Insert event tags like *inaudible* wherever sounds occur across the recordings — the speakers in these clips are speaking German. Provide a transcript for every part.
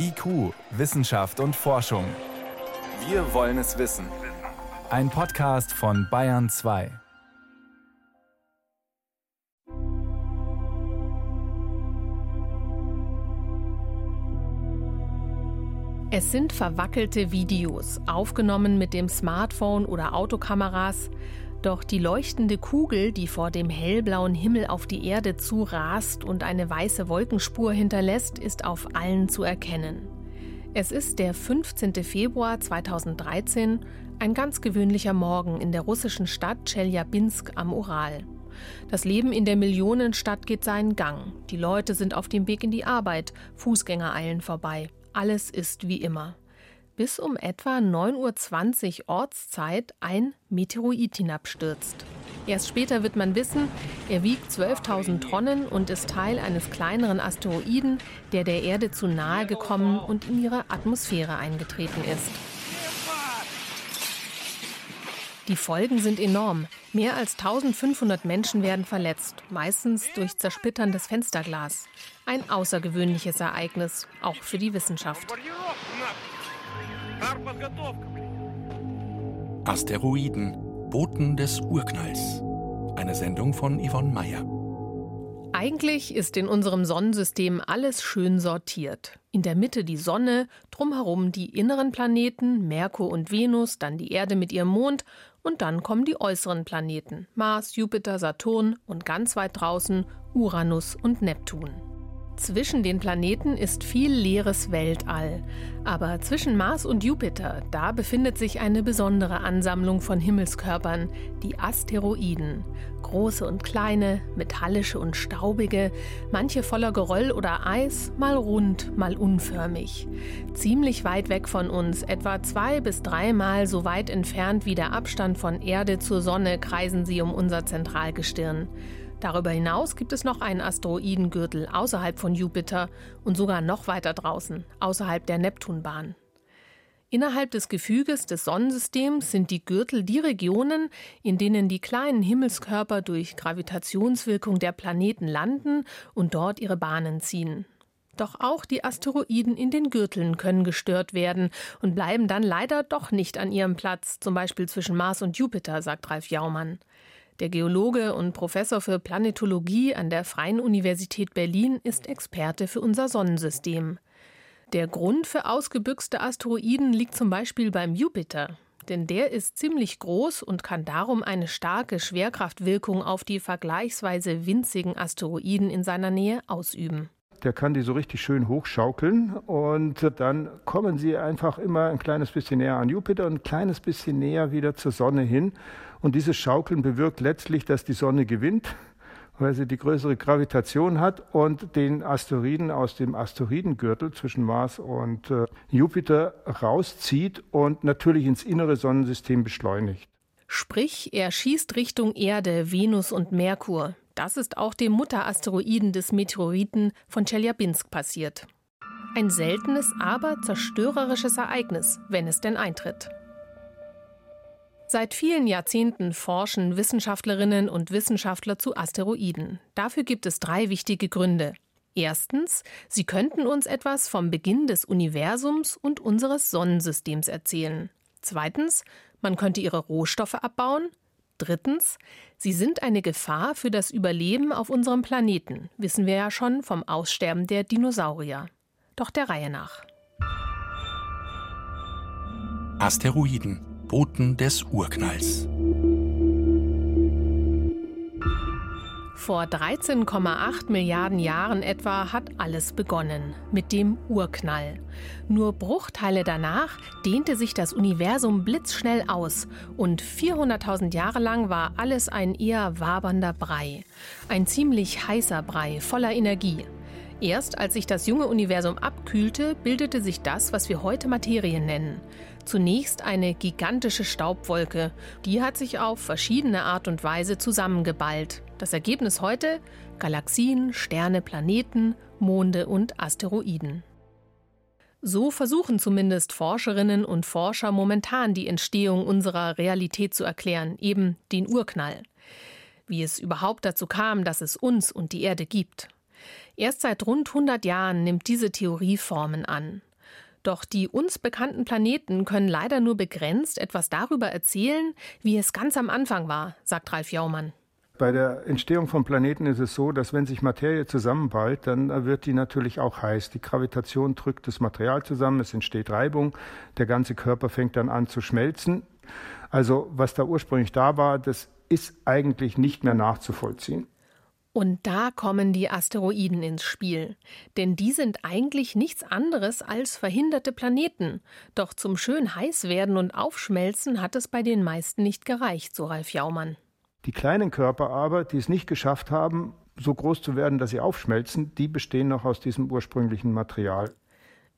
IQ, Wissenschaft und Forschung. Wir wollen es wissen. Ein Podcast von Bayern 2. Es sind verwackelte Videos, aufgenommen mit dem Smartphone oder Autokameras. Doch die leuchtende Kugel, die vor dem hellblauen Himmel auf die Erde zurast und eine weiße Wolkenspur hinterlässt, ist auf allen zu erkennen. Es ist der 15. Februar 2013, ein ganz gewöhnlicher Morgen in der russischen Stadt Tscheljabinsk am Ural. Das Leben in der Millionenstadt geht seinen Gang. Die Leute sind auf dem Weg in die Arbeit, Fußgänger eilen vorbei. Alles ist wie immer. Bis um etwa 9.20 Uhr Ortszeit ein Meteoroid hinabstürzt. Erst später wird man wissen, er wiegt 12.000 Tonnen und ist Teil eines kleineren Asteroiden, der der Erde zu nahe gekommen und in ihre Atmosphäre eingetreten ist. Die Folgen sind enorm. Mehr als 1500 Menschen werden verletzt, meistens durch zersplitterndes Fensterglas. Ein außergewöhnliches Ereignis, auch für die Wissenschaft. Asteroiden, Boten des Urknalls. Eine Sendung von Yvonne Mayer. Eigentlich ist in unserem Sonnensystem alles schön sortiert. In der Mitte die Sonne, drumherum die inneren Planeten, Merkur und Venus, dann die Erde mit ihrem Mond und dann kommen die äußeren Planeten, Mars, Jupiter, Saturn und ganz weit draußen Uranus und Neptun. Zwischen den Planeten ist viel leeres Weltall. Aber zwischen Mars und Jupiter, da befindet sich eine besondere Ansammlung von Himmelskörpern, die Asteroiden. Große und kleine, metallische und staubige, manche voller Geröll oder Eis, mal rund, mal unförmig. Ziemlich weit weg von uns, etwa zwei bis dreimal so weit entfernt wie der Abstand von Erde zur Sonne, kreisen sie um unser Zentralgestirn. Darüber hinaus gibt es noch einen Asteroidengürtel außerhalb von Jupiter und sogar noch weiter draußen, außerhalb der Neptunbahn. Innerhalb des Gefüges des Sonnensystems sind die Gürtel die Regionen, in denen die kleinen Himmelskörper durch Gravitationswirkung der Planeten landen und dort ihre Bahnen ziehen. Doch auch die Asteroiden in den Gürteln können gestört werden und bleiben dann leider doch nicht an ihrem Platz, zum Beispiel zwischen Mars und Jupiter, sagt Ralf Jaumann. Der Geologe und Professor für Planetologie an der Freien Universität Berlin ist Experte für unser Sonnensystem. Der Grund für ausgebüxte Asteroiden liegt zum Beispiel beim Jupiter, denn der ist ziemlich groß und kann darum eine starke Schwerkraftwirkung auf die vergleichsweise winzigen Asteroiden in seiner Nähe ausüben. Der kann die so richtig schön hochschaukeln und dann kommen sie einfach immer ein kleines bisschen näher an Jupiter und ein kleines bisschen näher wieder zur Sonne hin. Und dieses Schaukeln bewirkt letztlich, dass die Sonne gewinnt, weil sie die größere Gravitation hat und den Asteroiden aus dem Asteroidengürtel zwischen Mars und äh, Jupiter rauszieht und natürlich ins innere Sonnensystem beschleunigt. Sprich, er schießt Richtung Erde, Venus und Merkur. Das ist auch dem Mutterasteroiden des Meteoriten von Chelyabinsk passiert. Ein seltenes, aber zerstörerisches Ereignis, wenn es denn eintritt. Seit vielen Jahrzehnten forschen Wissenschaftlerinnen und Wissenschaftler zu Asteroiden. Dafür gibt es drei wichtige Gründe. Erstens, sie könnten uns etwas vom Beginn des Universums und unseres Sonnensystems erzählen. Zweitens, man könnte ihre Rohstoffe abbauen. Drittens, sie sind eine Gefahr für das Überleben auf unserem Planeten, wissen wir ja schon vom Aussterben der Dinosaurier. Doch der Reihe nach. Asteroiden Boten des Urknalls. Vor 13,8 Milliarden Jahren etwa hat alles begonnen mit dem Urknall. Nur Bruchteile danach dehnte sich das Universum blitzschnell aus und 400.000 Jahre lang war alles ein eher wabernder Brei. Ein ziemlich heißer Brei voller Energie. Erst als sich das junge Universum abkühlte, bildete sich das, was wir heute Materie nennen. Zunächst eine gigantische Staubwolke. Die hat sich auf verschiedene Art und Weise zusammengeballt. Das Ergebnis heute? Galaxien, Sterne, Planeten, Monde und Asteroiden. So versuchen zumindest Forscherinnen und Forscher momentan die Entstehung unserer Realität zu erklären, eben den Urknall. Wie es überhaupt dazu kam, dass es uns und die Erde gibt. Erst seit rund 100 Jahren nimmt diese Theorie Formen an. Doch die uns bekannten Planeten können leider nur begrenzt etwas darüber erzählen, wie es ganz am Anfang war, sagt Ralf Jaumann. Bei der Entstehung von Planeten ist es so, dass wenn sich Materie zusammenballt, dann wird die natürlich auch heiß. Die Gravitation drückt das Material zusammen, es entsteht Reibung, der ganze Körper fängt dann an zu schmelzen. Also was da ursprünglich da war, das ist eigentlich nicht mehr nachzuvollziehen. Und da kommen die Asteroiden ins Spiel. Denn die sind eigentlich nichts anderes als verhinderte Planeten. Doch zum schön heiß werden und aufschmelzen hat es bei den meisten nicht gereicht, so Ralf Jaumann. Die kleinen Körper aber, die es nicht geschafft haben, so groß zu werden, dass sie aufschmelzen, die bestehen noch aus diesem ursprünglichen Material.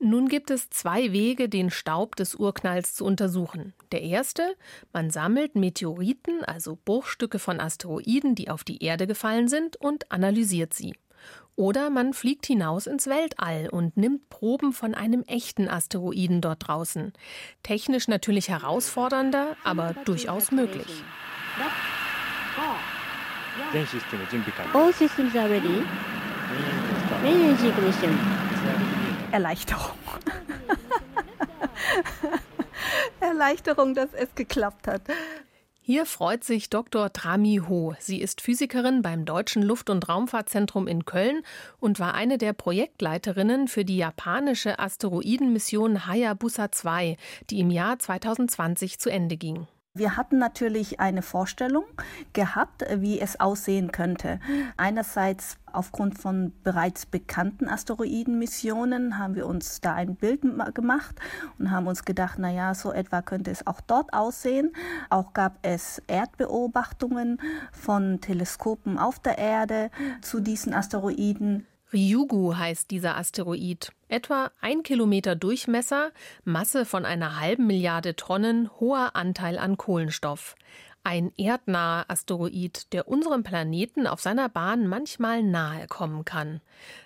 Nun gibt es zwei Wege, den Staub des Urknalls zu untersuchen. Der erste, man sammelt Meteoriten, also Bruchstücke von Asteroiden, die auf die Erde gefallen sind, und analysiert sie. Oder man fliegt hinaus ins Weltall und nimmt Proben von einem echten Asteroiden dort draußen. Technisch natürlich herausfordernder, aber durchaus möglich. All systems are ready. Main ignition. Erleichterung. *laughs* Erleichterung, dass es geklappt hat. Hier freut sich Dr. Trami Ho. Sie ist Physikerin beim Deutschen Luft- und Raumfahrtzentrum in Köln und war eine der Projektleiterinnen für die japanische Asteroidenmission Hayabusa 2, die im Jahr 2020 zu Ende ging. Wir hatten natürlich eine Vorstellung gehabt, wie es aussehen könnte. Einerseits aufgrund von bereits bekannten Asteroidenmissionen haben wir uns da ein Bild gemacht und haben uns gedacht, na ja, so etwa könnte es auch dort aussehen. Auch gab es Erdbeobachtungen von Teleskopen auf der Erde zu diesen Asteroiden. Ryugu heißt dieser Asteroid. Etwa ein Kilometer Durchmesser, Masse von einer halben Milliarde Tonnen, hoher Anteil an Kohlenstoff. Ein erdnaher Asteroid, der unserem Planeten auf seiner Bahn manchmal nahe kommen kann.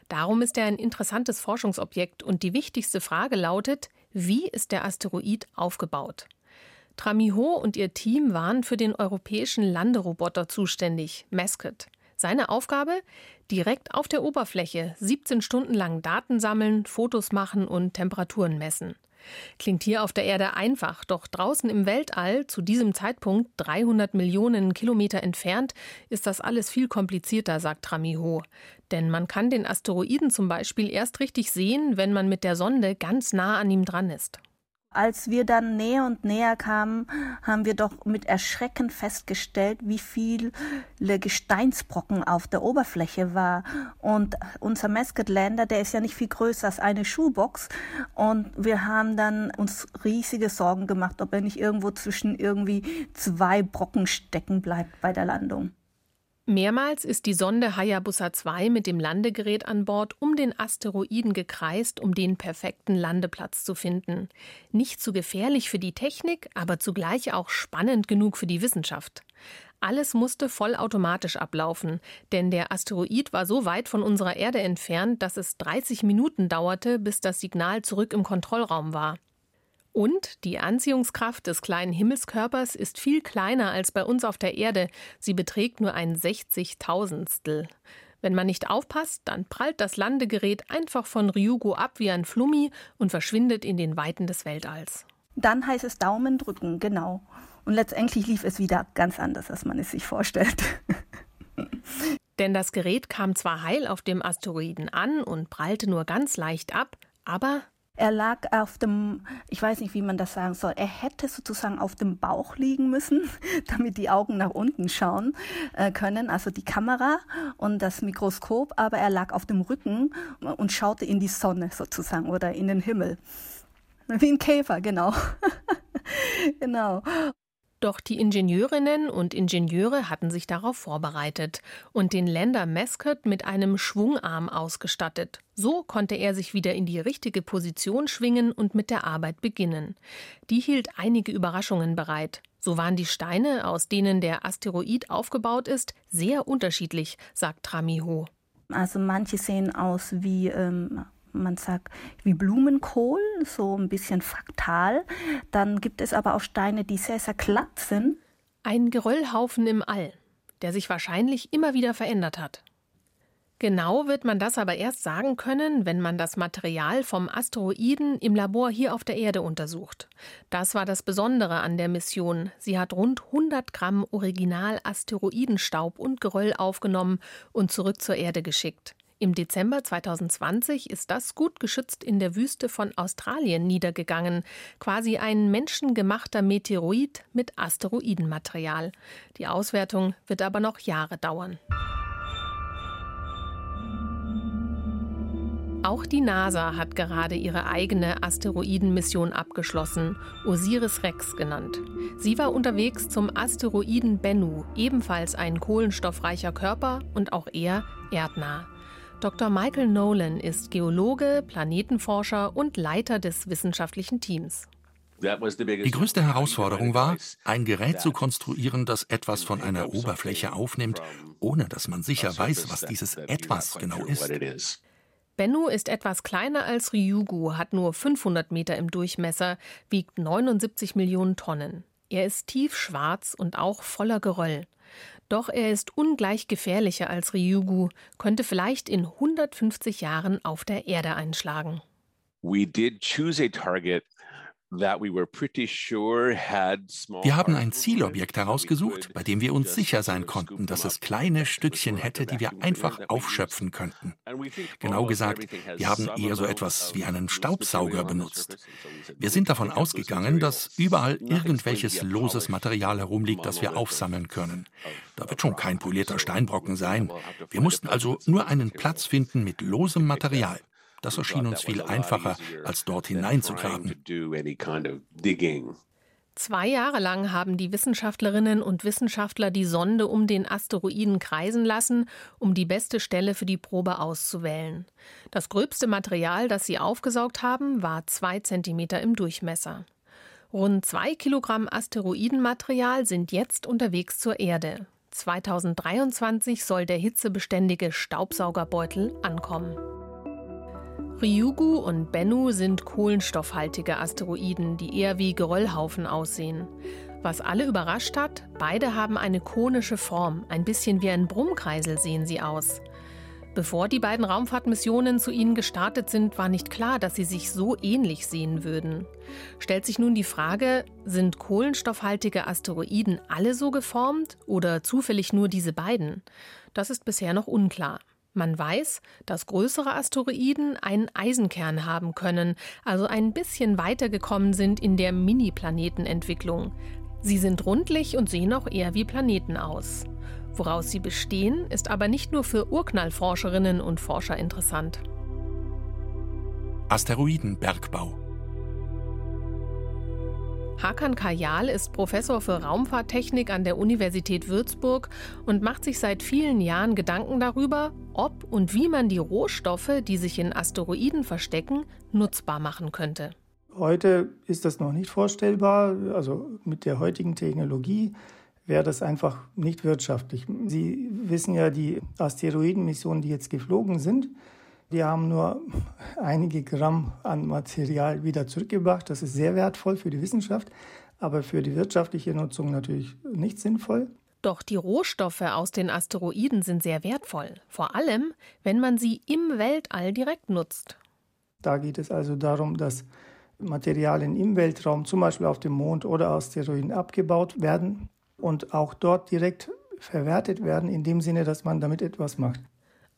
Darum ist er ein interessantes Forschungsobjekt und die wichtigste Frage lautet, wie ist der Asteroid aufgebaut? Tramiho und ihr Team waren für den europäischen Landeroboter zuständig, Mascot. Seine Aufgabe? Direkt auf der Oberfläche 17 Stunden lang Daten sammeln, Fotos machen und Temperaturen messen. Klingt hier auf der Erde einfach, doch draußen im Weltall, zu diesem Zeitpunkt 300 Millionen Kilometer entfernt, ist das alles viel komplizierter, sagt Ramiho. Denn man kann den Asteroiden zum Beispiel erst richtig sehen, wenn man mit der Sonde ganz nah an ihm dran ist. Als wir dann näher und näher kamen, haben wir doch mit Erschrecken festgestellt, wie viele Gesteinsbrocken auf der Oberfläche war. Und unser Mascot Lander, der ist ja nicht viel größer als eine Schuhbox. Und wir haben dann uns riesige Sorgen gemacht, ob er nicht irgendwo zwischen irgendwie zwei Brocken stecken bleibt bei der Landung. Mehrmals ist die Sonde Hayabusa 2 mit dem Landegerät an Bord um den Asteroiden gekreist, um den perfekten Landeplatz zu finden. Nicht zu gefährlich für die Technik, aber zugleich auch spannend genug für die Wissenschaft. Alles musste vollautomatisch ablaufen, denn der Asteroid war so weit von unserer Erde entfernt, dass es 30 Minuten dauerte, bis das Signal zurück im Kontrollraum war. Und die Anziehungskraft des kleinen Himmelskörpers ist viel kleiner als bei uns auf der Erde. Sie beträgt nur ein Sechzigtausendstel. Wenn man nicht aufpasst, dann prallt das Landegerät einfach von Ryugu ab wie ein Flummi und verschwindet in den Weiten des Weltalls. Dann heißt es Daumen drücken, genau. Und letztendlich lief es wieder ganz anders, als man es sich vorstellt. *laughs* Denn das Gerät kam zwar heil auf dem Asteroiden an und prallte nur ganz leicht ab, aber er lag auf dem, ich weiß nicht, wie man das sagen soll, er hätte sozusagen auf dem Bauch liegen müssen, *laughs* damit die Augen nach unten schauen äh, können, also die Kamera und das Mikroskop, aber er lag auf dem Rücken und schaute in die Sonne sozusagen oder in den Himmel. Wie ein Käfer, genau. *laughs* genau. Doch die Ingenieurinnen und Ingenieure hatten sich darauf vorbereitet und den Länder Mascot mit einem Schwungarm ausgestattet. So konnte er sich wieder in die richtige Position schwingen und mit der Arbeit beginnen. Die hielt einige Überraschungen bereit. So waren die Steine, aus denen der Asteroid aufgebaut ist, sehr unterschiedlich, sagt Tramiho. Also manche sehen aus wie ähm, man sagt, wie Blumenkohl, so ein bisschen fraktal. Dann gibt es aber auch Steine, die sehr, sehr glatt sind. Ein Geröllhaufen im All, der sich wahrscheinlich immer wieder verändert hat. Genau wird man das aber erst sagen können, wenn man das Material vom Asteroiden im Labor hier auf der Erde untersucht. Das war das Besondere an der Mission. Sie hat rund 100 Gramm Original-Asteroidenstaub und Geröll aufgenommen und zurück zur Erde geschickt. Im Dezember 2020 ist das gut geschützt in der Wüste von Australien niedergegangen, quasi ein menschengemachter Meteoroid mit Asteroidenmaterial. Die Auswertung wird aber noch Jahre dauern. Auch die NASA hat gerade ihre eigene Asteroidenmission abgeschlossen, Osiris-Rex genannt. Sie war unterwegs zum Asteroiden Bennu, ebenfalls ein kohlenstoffreicher Körper und auch er erdnah. Dr. Michael Nolan ist Geologe, Planetenforscher und Leiter des wissenschaftlichen Teams. Die größte Herausforderung war, ein Gerät zu konstruieren, das etwas von einer Oberfläche aufnimmt, ohne dass man sicher weiß, was dieses etwas genau ist. Bennu ist etwas kleiner als Ryugu, hat nur 500 Meter im Durchmesser, wiegt 79 Millionen Tonnen. Er ist tiefschwarz und auch voller Geröll. Doch er ist ungleich gefährlicher als Ryugu, könnte vielleicht in 150 Jahren auf der Erde einschlagen. We did choose a target wir haben ein Zielobjekt herausgesucht, bei dem wir uns sicher sein konnten, dass es kleine Stückchen hätte, die wir einfach aufschöpfen könnten. Genau gesagt, wir haben eher so etwas wie einen Staubsauger benutzt. Wir sind davon ausgegangen, dass überall irgendwelches loses Material herumliegt, das wir aufsammeln können. Da wird schon kein polierter Steinbrocken sein. Wir mussten also nur einen Platz finden mit losem Material. Das erschien uns viel einfacher, als dort hineinzugraben. Zwei Jahre lang haben die Wissenschaftlerinnen und Wissenschaftler die Sonde um den Asteroiden kreisen lassen, um die beste Stelle für die Probe auszuwählen. Das gröbste Material, das sie aufgesaugt haben, war zwei Zentimeter im Durchmesser. Rund zwei Kilogramm Asteroidenmaterial sind jetzt unterwegs zur Erde. 2023 soll der hitzebeständige Staubsaugerbeutel ankommen. Ryugu und Bennu sind kohlenstoffhaltige Asteroiden, die eher wie Geröllhaufen aussehen. Was alle überrascht hat, beide haben eine konische Form, ein bisschen wie ein Brummkreisel sehen sie aus. Bevor die beiden Raumfahrtmissionen zu ihnen gestartet sind, war nicht klar, dass sie sich so ähnlich sehen würden. Stellt sich nun die Frage, sind kohlenstoffhaltige Asteroiden alle so geformt oder zufällig nur diese beiden? Das ist bisher noch unklar. Man weiß, dass größere Asteroiden einen Eisenkern haben können, also ein bisschen weitergekommen sind in der Mini-Planetenentwicklung. Sie sind rundlich und sehen auch eher wie Planeten aus. Woraus sie bestehen, ist aber nicht nur für Urknallforscherinnen und Forscher interessant. Asteroidenbergbau Hakan Kajal ist Professor für Raumfahrttechnik an der Universität Würzburg und macht sich seit vielen Jahren Gedanken darüber, ob und wie man die Rohstoffe, die sich in Asteroiden verstecken, nutzbar machen könnte. Heute ist das noch nicht vorstellbar. Also mit der heutigen Technologie wäre das einfach nicht wirtschaftlich. Sie wissen ja, die Asteroidenmissionen, die jetzt geflogen sind, die haben nur einige Gramm an Material wieder zurückgebracht. Das ist sehr wertvoll für die Wissenschaft, aber für die wirtschaftliche Nutzung natürlich nicht sinnvoll. Doch die Rohstoffe aus den Asteroiden sind sehr wertvoll, vor allem wenn man sie im Weltall direkt nutzt. Da geht es also darum, dass Materialien im Weltraum, zum Beispiel auf dem Mond oder Asteroiden, abgebaut werden und auch dort direkt verwertet werden, in dem Sinne, dass man damit etwas macht.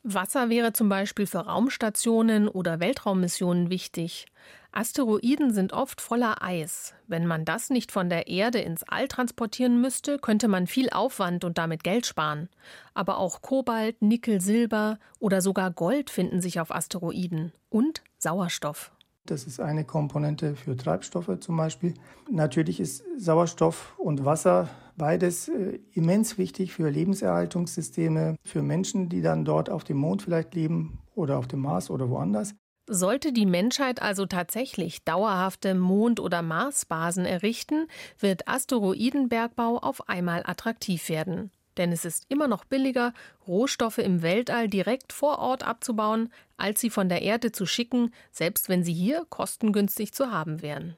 Wasser wäre zum Beispiel für Raumstationen oder Weltraummissionen wichtig. Asteroiden sind oft voller Eis. Wenn man das nicht von der Erde ins All transportieren müsste, könnte man viel Aufwand und damit Geld sparen. Aber auch Kobalt, Nickel, Silber oder sogar Gold finden sich auf Asteroiden. Und Sauerstoff. Das ist eine Komponente für Treibstoffe zum Beispiel. Natürlich ist Sauerstoff und Wasser beides äh, immens wichtig für Lebenserhaltungssysteme, für Menschen, die dann dort auf dem Mond vielleicht leben oder auf dem Mars oder woanders. Sollte die Menschheit also tatsächlich dauerhafte Mond- oder Marsbasen errichten, wird Asteroidenbergbau auf einmal attraktiv werden. Denn es ist immer noch billiger, Rohstoffe im Weltall direkt vor Ort abzubauen, als sie von der Erde zu schicken, selbst wenn sie hier kostengünstig zu haben wären.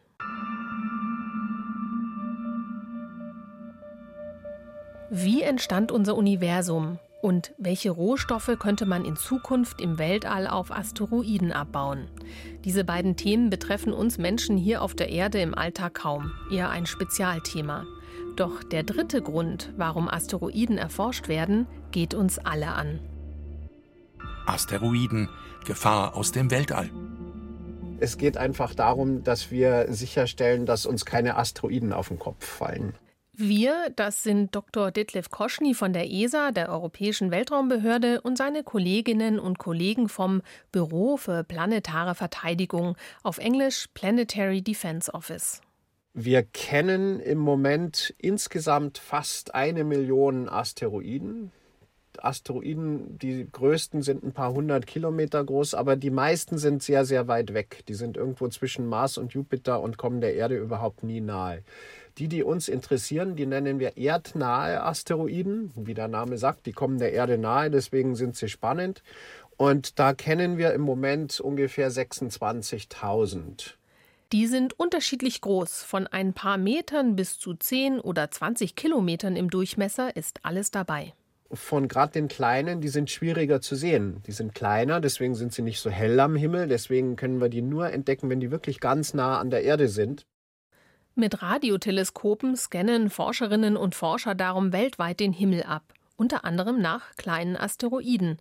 Wie entstand unser Universum? Und welche Rohstoffe könnte man in Zukunft im Weltall auf Asteroiden abbauen? Diese beiden Themen betreffen uns Menschen hier auf der Erde im Alltag kaum, eher ein Spezialthema. Doch der dritte Grund, warum Asteroiden erforscht werden, geht uns alle an. Asteroiden, Gefahr aus dem Weltall. Es geht einfach darum, dass wir sicherstellen, dass uns keine Asteroiden auf den Kopf fallen. Wir, das sind Dr. Detlef Koschny von der ESA, der Europäischen Weltraumbehörde, und seine Kolleginnen und Kollegen vom Büro für planetare Verteidigung, auf Englisch Planetary Defense Office. Wir kennen im Moment insgesamt fast eine Million Asteroiden. Asteroiden, die größten sind ein paar hundert Kilometer groß, aber die meisten sind sehr, sehr weit weg. Die sind irgendwo zwischen Mars und Jupiter und kommen der Erde überhaupt nie nahe. Die, die uns interessieren, die nennen wir erdnahe Asteroiden. Wie der Name sagt, die kommen der Erde nahe, deswegen sind sie spannend. Und da kennen wir im Moment ungefähr 26.000. Die sind unterschiedlich groß. Von ein paar Metern bis zu 10 oder 20 Kilometern im Durchmesser ist alles dabei. Von gerade den kleinen, die sind schwieriger zu sehen. Die sind kleiner, deswegen sind sie nicht so hell am Himmel. Deswegen können wir die nur entdecken, wenn die wirklich ganz nah an der Erde sind. Mit Radioteleskopen scannen Forscherinnen und Forscher darum weltweit den Himmel ab, unter anderem nach kleinen Asteroiden.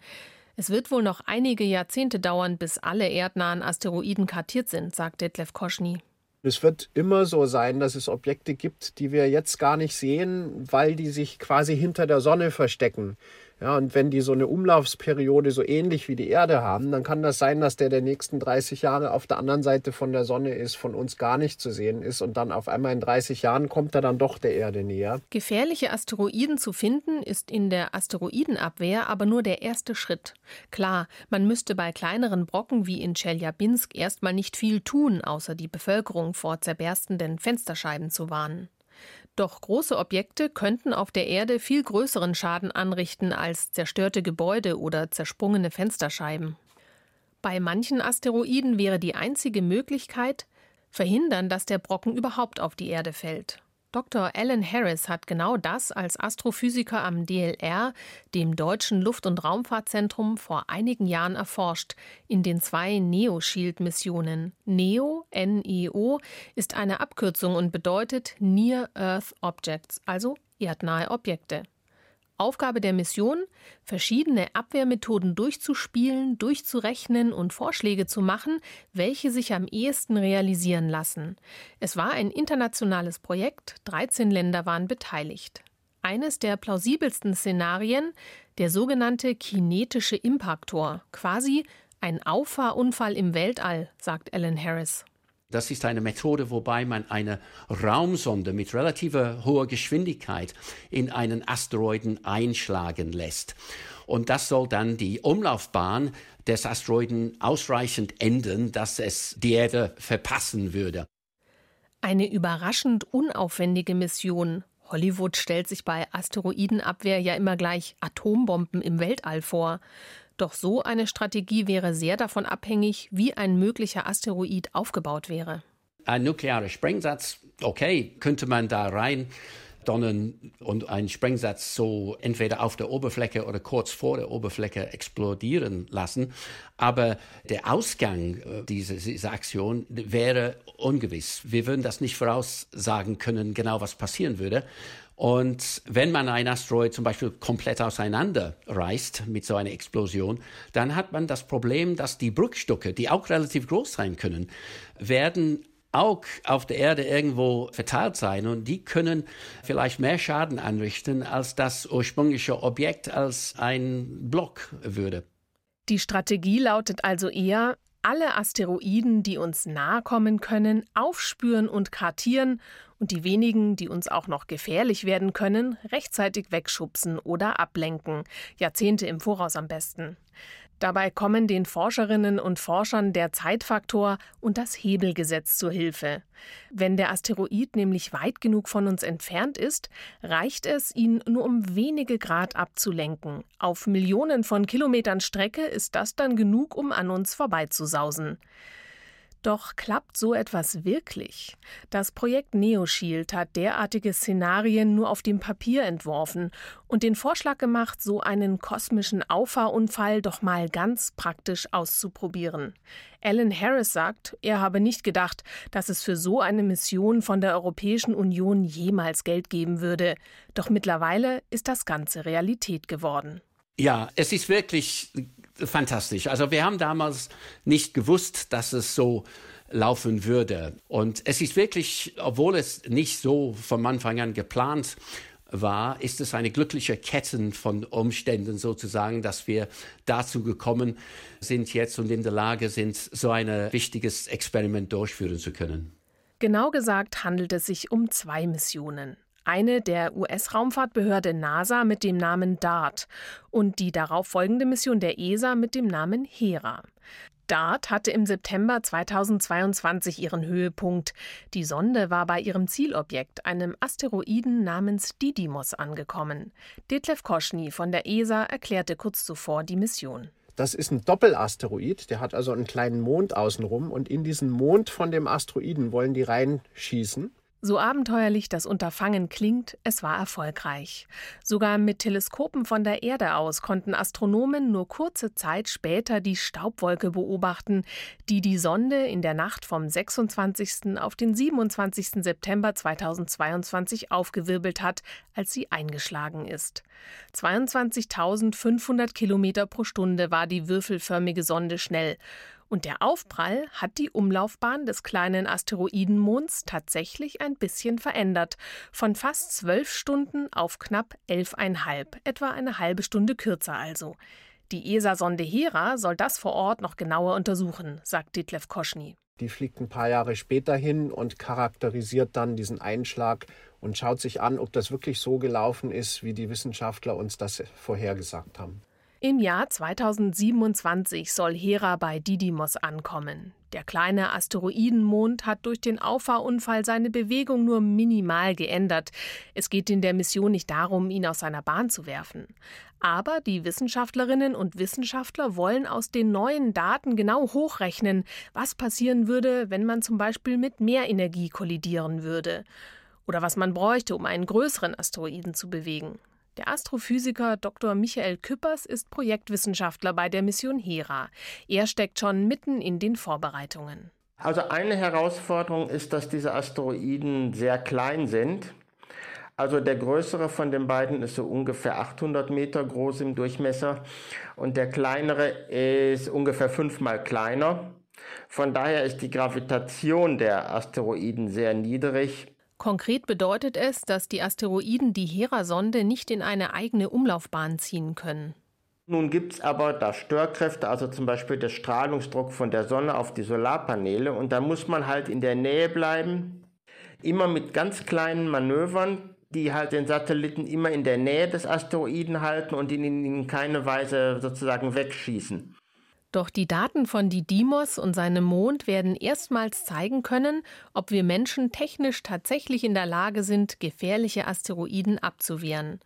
Es wird wohl noch einige Jahrzehnte dauern, bis alle erdnahen Asteroiden kartiert sind, sagt Detlef Koschny. Es wird immer so sein, dass es Objekte gibt, die wir jetzt gar nicht sehen, weil die sich quasi hinter der Sonne verstecken. Ja, und wenn die so eine Umlaufsperiode so ähnlich wie die Erde haben, dann kann das sein, dass der der nächsten 30 Jahre auf der anderen Seite von der Sonne ist, von uns gar nicht zu sehen ist und dann auf einmal in 30 Jahren kommt er dann doch der Erde näher. Gefährliche Asteroiden zu finden ist in der Asteroidenabwehr aber nur der erste Schritt. Klar, man müsste bei kleineren Brocken wie in Chelyabinsk erstmal nicht viel tun, außer die Bevölkerung vor zerberstenden Fensterscheiben zu warnen. Doch große Objekte könnten auf der Erde viel größeren Schaden anrichten als zerstörte Gebäude oder zersprungene Fensterscheiben. Bei manchen Asteroiden wäre die einzige Möglichkeit, verhindern, dass der Brocken überhaupt auf die Erde fällt. Dr. Alan Harris hat genau das als Astrophysiker am DLR, dem Deutschen Luft- und Raumfahrtzentrum, vor einigen Jahren erforscht, in den zwei NEO-Shield-Missionen. NEO, N-E-O, ist eine Abkürzung und bedeutet Near Earth Objects, also erdnahe Objekte. Aufgabe der Mission, verschiedene Abwehrmethoden durchzuspielen, durchzurechnen und Vorschläge zu machen, welche sich am ehesten realisieren lassen. Es war ein internationales Projekt, 13 Länder waren beteiligt. Eines der plausibelsten Szenarien, der sogenannte kinetische Impaktor, quasi ein Auffahrunfall im Weltall, sagt Alan Harris. Das ist eine Methode, wobei man eine Raumsonde mit relativer hoher Geschwindigkeit in einen Asteroiden einschlagen lässt. Und das soll dann die Umlaufbahn des Asteroiden ausreichend ändern, dass es die Erde verpassen würde. Eine überraschend unaufwendige Mission. Hollywood stellt sich bei Asteroidenabwehr ja immer gleich Atombomben im Weltall vor. Doch so eine Strategie wäre sehr davon abhängig, wie ein möglicher Asteroid aufgebaut wäre. Ein nuklearer Sprengsatz, okay, könnte man da rein donnern und einen Sprengsatz so entweder auf der Oberfläche oder kurz vor der Oberfläche explodieren lassen. Aber der Ausgang äh, dieser, dieser Aktion wäre ungewiss. Wir würden das nicht voraussagen können, genau was passieren würde. Und wenn man ein Asteroid zum Beispiel komplett auseinanderreißt mit so einer Explosion, dann hat man das Problem, dass die Bruchstücke, die auch relativ groß sein können, werden auch auf der Erde irgendwo verteilt sein und die können vielleicht mehr Schaden anrichten, als das ursprüngliche Objekt als ein Block würde. Die Strategie lautet also eher, alle Asteroiden, die uns nahe kommen können, aufspüren und kartieren und die wenigen, die uns auch noch gefährlich werden können, rechtzeitig wegschubsen oder ablenken, Jahrzehnte im Voraus am besten. Dabei kommen den Forscherinnen und Forschern der Zeitfaktor und das Hebelgesetz zur Hilfe. Wenn der Asteroid nämlich weit genug von uns entfernt ist, reicht es, ihn nur um wenige Grad abzulenken. Auf Millionen von Kilometern Strecke ist das dann genug, um an uns vorbeizusausen. Doch klappt so etwas wirklich? Das Projekt NeoShield hat derartige Szenarien nur auf dem Papier entworfen und den Vorschlag gemacht, so einen kosmischen Auffahrunfall doch mal ganz praktisch auszuprobieren. Alan Harris sagt, er habe nicht gedacht, dass es für so eine Mission von der Europäischen Union jemals Geld geben würde. Doch mittlerweile ist das Ganze Realität geworden. Ja, es ist wirklich fantastisch. Also wir haben damals nicht gewusst, dass es so laufen würde. Und es ist wirklich, obwohl es nicht so von Anfang an geplant war, ist es eine glückliche Kette von Umständen sozusagen, dass wir dazu gekommen sind jetzt und in der Lage sind, so ein wichtiges Experiment durchführen zu können. Genau gesagt handelt es sich um zwei Missionen eine der US-Raumfahrtbehörde NASA mit dem Namen DART und die darauf folgende Mission der ESA mit dem Namen Hera. DART hatte im September 2022 ihren Höhepunkt. Die Sonde war bei ihrem Zielobjekt, einem Asteroiden namens Didymos, angekommen. Detlef Koschny von der ESA erklärte kurz zuvor die Mission. Das ist ein Doppelasteroid, der hat also einen kleinen Mond außenrum und in diesen Mond von dem Asteroiden wollen die reinschießen. So abenteuerlich das Unterfangen klingt, es war erfolgreich. Sogar mit Teleskopen von der Erde aus konnten Astronomen nur kurze Zeit später die Staubwolke beobachten, die die Sonde in der Nacht vom 26. auf den 27. September 2022 aufgewirbelt hat, als sie eingeschlagen ist. 22.500 Kilometer pro Stunde war die würfelförmige Sonde schnell und der Aufprall hat die Umlaufbahn des kleinen Asteroidenmonds tatsächlich ein bisschen verändert. Von fast zwölf Stunden auf knapp elfeinhalb, etwa eine halbe Stunde kürzer also. Die ESA-Sonde Hera soll das vor Ort noch genauer untersuchen, sagt Detlef Koschny. Die fliegt ein paar Jahre später hin und charakterisiert dann diesen Einschlag und schaut sich an, ob das wirklich so gelaufen ist, wie die Wissenschaftler uns das vorhergesagt haben. Im Jahr 2027 soll Hera bei Didymos ankommen. Der kleine Asteroidenmond hat durch den Auffahrunfall seine Bewegung nur minimal geändert. Es geht in der Mission nicht darum, ihn aus seiner Bahn zu werfen. Aber die Wissenschaftlerinnen und Wissenschaftler wollen aus den neuen Daten genau hochrechnen, was passieren würde, wenn man zum Beispiel mit mehr Energie kollidieren würde. Oder was man bräuchte, um einen größeren Asteroiden zu bewegen. Der Astrophysiker Dr. Michael Küppers ist Projektwissenschaftler bei der Mission Hera. Er steckt schon mitten in den Vorbereitungen. Also eine Herausforderung ist, dass diese Asteroiden sehr klein sind. Also der größere von den beiden ist so ungefähr 800 Meter groß im Durchmesser und der kleinere ist ungefähr fünfmal kleiner. Von daher ist die Gravitation der Asteroiden sehr niedrig Konkret bedeutet es, dass die Asteroiden die Hera-Sonde nicht in eine eigene Umlaufbahn ziehen können. Nun gibt es aber da Störkräfte, also zum Beispiel der Strahlungsdruck von der Sonne auf die Solarpaneele und da muss man halt in der Nähe bleiben, immer mit ganz kleinen Manövern, die halt den Satelliten immer in der Nähe des Asteroiden halten und ihn in keine Weise sozusagen wegschießen. Doch die Daten von Didymos und seinem Mond werden erstmals zeigen können, ob wir Menschen technisch tatsächlich in der Lage sind, gefährliche Asteroiden abzuwehren.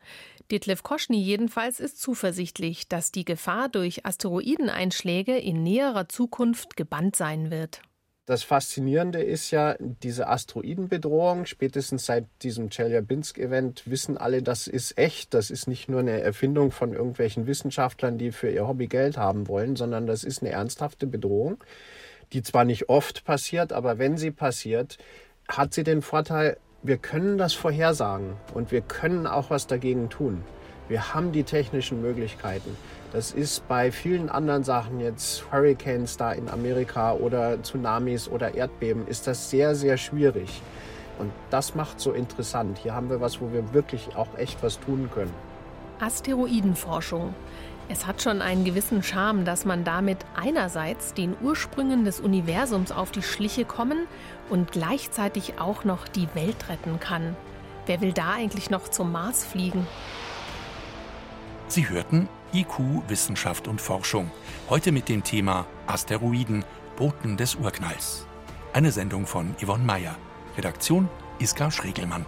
Detlef Koschny jedenfalls ist zuversichtlich, dass die Gefahr durch Asteroideneinschläge in näherer Zukunft gebannt sein wird. Das Faszinierende ist ja diese Asteroidenbedrohung. Spätestens seit diesem Chelyabinsk-Event wissen alle, das ist echt. Das ist nicht nur eine Erfindung von irgendwelchen Wissenschaftlern, die für ihr Hobby Geld haben wollen, sondern das ist eine ernsthafte Bedrohung, die zwar nicht oft passiert, aber wenn sie passiert, hat sie den Vorteil, wir können das vorhersagen und wir können auch was dagegen tun. Wir haben die technischen Möglichkeiten. Das ist bei vielen anderen Sachen jetzt Hurricanes da in Amerika oder Tsunamis oder Erdbeben ist das sehr, sehr schwierig. Und das macht so interessant. Hier haben wir was, wo wir wirklich auch echt was tun können. Asteroidenforschung. Es hat schon einen gewissen Charme, dass man damit einerseits den Ursprüngen des Universums auf die Schliche kommen und gleichzeitig auch noch die Welt retten kann. Wer will da eigentlich noch zum Mars fliegen? Sie hörten IQ, Wissenschaft und Forschung. Heute mit dem Thema Asteroiden, Boten des Urknalls. Eine Sendung von Yvonne Mayer. Redaktion Iska Schregelmann.